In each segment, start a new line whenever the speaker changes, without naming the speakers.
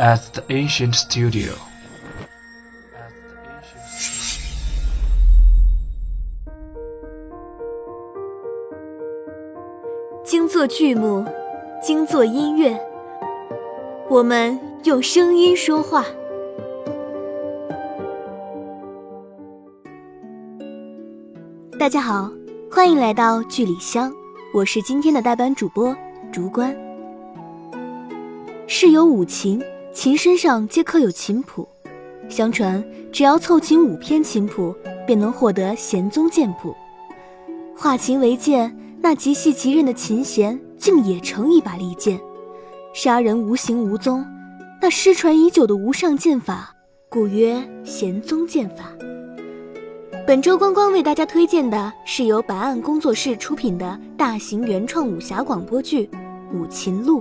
at the ancient studio.
精作剧目，精作音乐，我们用声音说话。大家好，欢迎来到剧里香，我是今天的代班主播竹关。世有五琴，琴身上皆刻有琴谱。相传，只要凑齐五篇琴谱，便能获得弦宗剑谱。化琴为剑，那极细极韧的琴弦，竟也成一把利剑，杀人无形无踪。那失传已久的无上剑法，故曰弦宗剑法。本周光光为大家推荐的是由白岸工作室出品的大型原创武侠广播剧《五琴录》。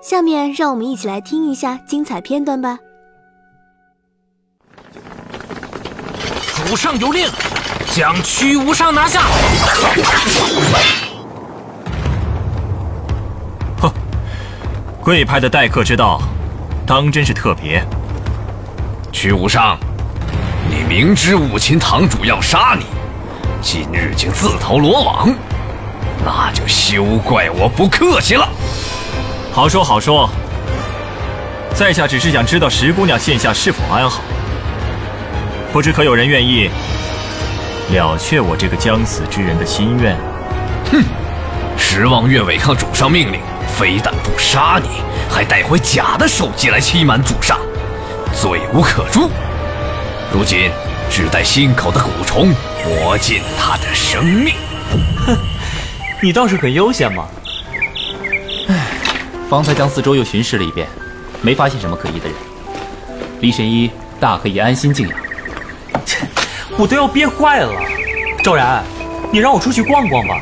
下面让我们一起来听一下精彩片段吧。
主上有令，将屈无上拿下。
哼，贵派的待客之道，当真是特别。
屈无上，你明知五禽堂主要杀你，今日竟自投罗网，那就休怪我不客气了。
好说好说，在下只是想知道石姑娘现下是否安好，不知可有人愿意了却我这个将死之人的心愿？
哼！十望月违抗主上命令，非但不杀你，还带回假的首级来欺瞒主上，罪无可诛。如今只待心口的蛊虫磨尽他的生命。
哼，你倒是很悠闲嘛。方才将四周又巡视了一遍，没发现什么可疑的人。李神医大可以安心静养。
切，我都要憋坏了。赵然，你让我出去逛逛吧。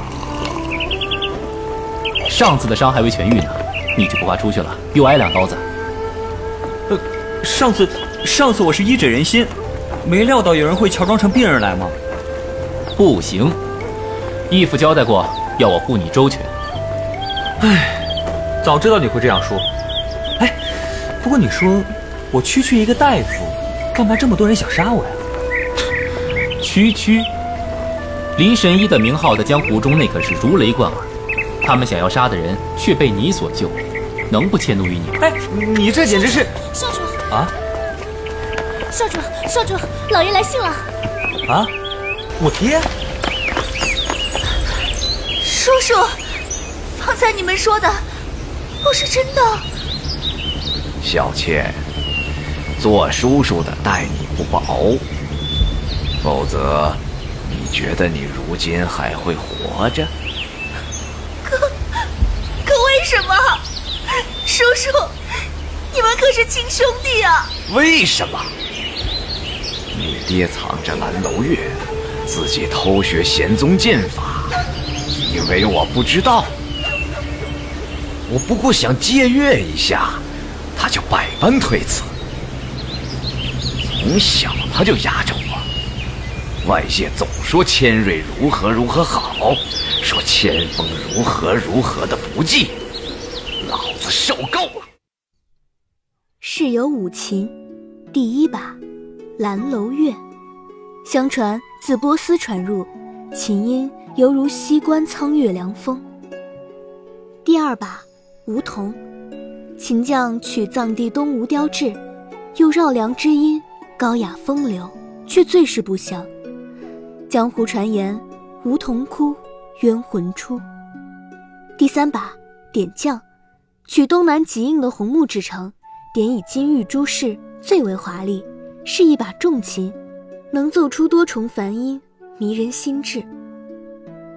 上次的伤还未痊愈呢，你就不怕出去了又挨两刀子？
呃，上次，上次我是医者仁心，没料到有人会乔装成病人来吗？
不行，义父交代过，要我护你周全。
唉。早知道你会这样说，哎，不过你说我区区一个大夫，干嘛这么多人想杀我呀？
区区，林神医的名号在江湖中那可是如雷贯耳，他们想要杀的人却被你所救，能不迁怒于你吗？
哎，你这简直是
少主
啊！
少主，少主，老爷来信了。
啊，我爹，
叔叔，方才你们说的。不是真的，
小倩，做叔叔的待你不薄，否则你觉得你如今还会活着？
可可为什么？叔叔，你们可是亲兄弟啊！
为什么？你爹藏着蓝楼月，自己偷学玄宗剑法，以为我不知道？我不过想借阅一下，他就百般推辞。从小他就压着我，外界总说千瑞如何如何好，说千峰如何如何的不济，老子受够了。
世有五禽，第一把蓝楼月，相传自波斯传入，琴音犹如西关苍月凉风。第二把。梧桐，秦将取藏地东吴雕制，又绕梁之音，高雅风流，却最是不祥。江湖传言，梧桐枯，冤魂出。第三把点将，取东南极硬的红木制成，点以金玉珠饰，最为华丽，是一把重琴，能奏出多重梵音，迷人心智。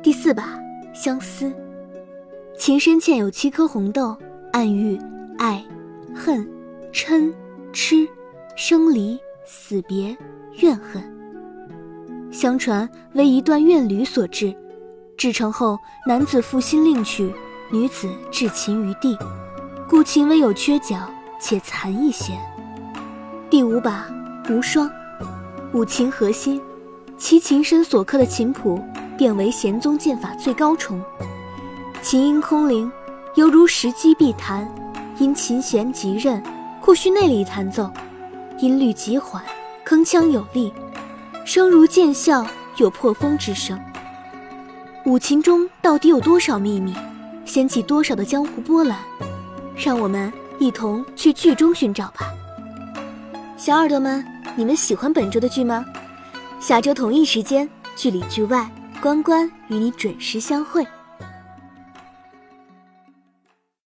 第四把相思。琴身嵌有七颗红豆，暗喻爱、恨、嗔、痴、生离、死别、怨恨。相传为一段怨侣所制，制成后男子负心另娶，女子置琴于地，故琴唯有缺角，且残一些。第五把无双，五琴合心，其琴身所刻的琴谱，便为弦宗剑法最高重。琴音空灵，犹如石击碧檀，因琴弦极韧，或需内里弹奏，音律极缓，铿锵有力，声如剑啸，有破风之声。五琴中到底有多少秘密，掀起多少的江湖波澜？让我们一同去剧中寻找吧。小耳朵们，你们喜欢本周的剧吗？下周同一时间，剧里剧外，关关与你准时相会。